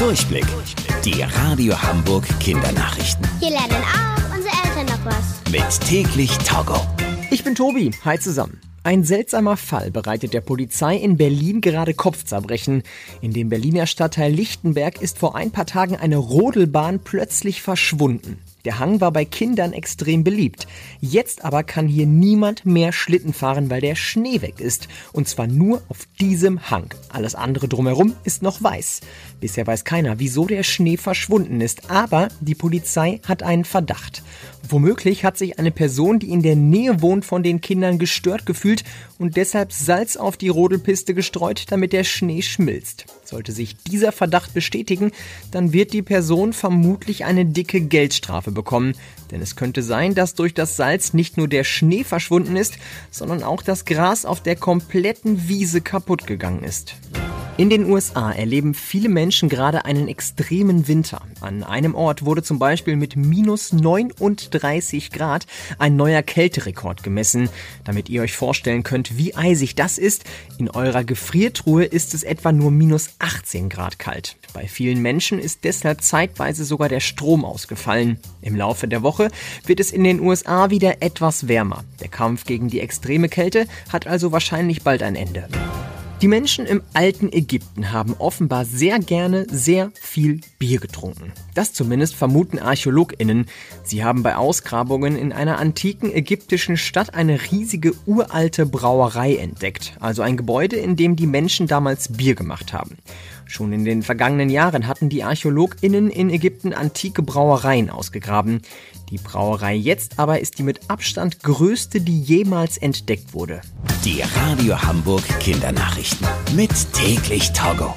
Durchblick. Die Radio Hamburg Kindernachrichten. Hier lernen auch unsere Eltern noch was. Mit täglich Togo. Ich bin Tobi. Hi zusammen. Ein seltsamer Fall bereitet der Polizei in Berlin gerade Kopfzerbrechen. In dem Berliner Stadtteil Lichtenberg ist vor ein paar Tagen eine Rodelbahn plötzlich verschwunden. Der Hang war bei Kindern extrem beliebt. Jetzt aber kann hier niemand mehr Schlitten fahren, weil der Schnee weg ist. Und zwar nur auf diesem Hang. Alles andere drumherum ist noch weiß. Bisher weiß keiner, wieso der Schnee verschwunden ist. Aber die Polizei hat einen Verdacht. Womöglich hat sich eine Person, die in der Nähe wohnt, von den Kindern gestört gefühlt und deshalb Salz auf die Rodelpiste gestreut, damit der Schnee schmilzt. Sollte sich dieser Verdacht bestätigen, dann wird die Person vermutlich eine dicke Geldstrafe bekommen. Denn es könnte sein, dass durch das Salz nicht nur der Schnee verschwunden ist, sondern auch das Gras auf der kompletten Wiese kaputt gegangen ist. In den USA erleben viele Menschen gerade einen extremen Winter. An einem Ort wurde zum Beispiel mit minus 39 Grad ein neuer Kälterekord gemessen. Damit ihr euch vorstellen könnt, wie eisig das ist, in eurer Gefriertruhe ist es etwa nur minus 18 Grad kalt. Bei vielen Menschen ist deshalb zeitweise sogar der Strom ausgefallen. Im Laufe der Woche wird es in den USA wieder etwas wärmer. Der Kampf gegen die extreme Kälte hat also wahrscheinlich bald ein Ende. Die Menschen im alten Ägypten haben offenbar sehr gerne sehr viel Bier getrunken. Das zumindest vermuten Archäologinnen. Sie haben bei Ausgrabungen in einer antiken ägyptischen Stadt eine riesige uralte Brauerei entdeckt, also ein Gebäude, in dem die Menschen damals Bier gemacht haben. Schon in den vergangenen Jahren hatten die Archäologinnen in Ägypten antike Brauereien ausgegraben. Die Brauerei jetzt aber ist die mit Abstand größte, die jemals entdeckt wurde. Die Radio Hamburg Kindernachrichten. Mit täglich Togo.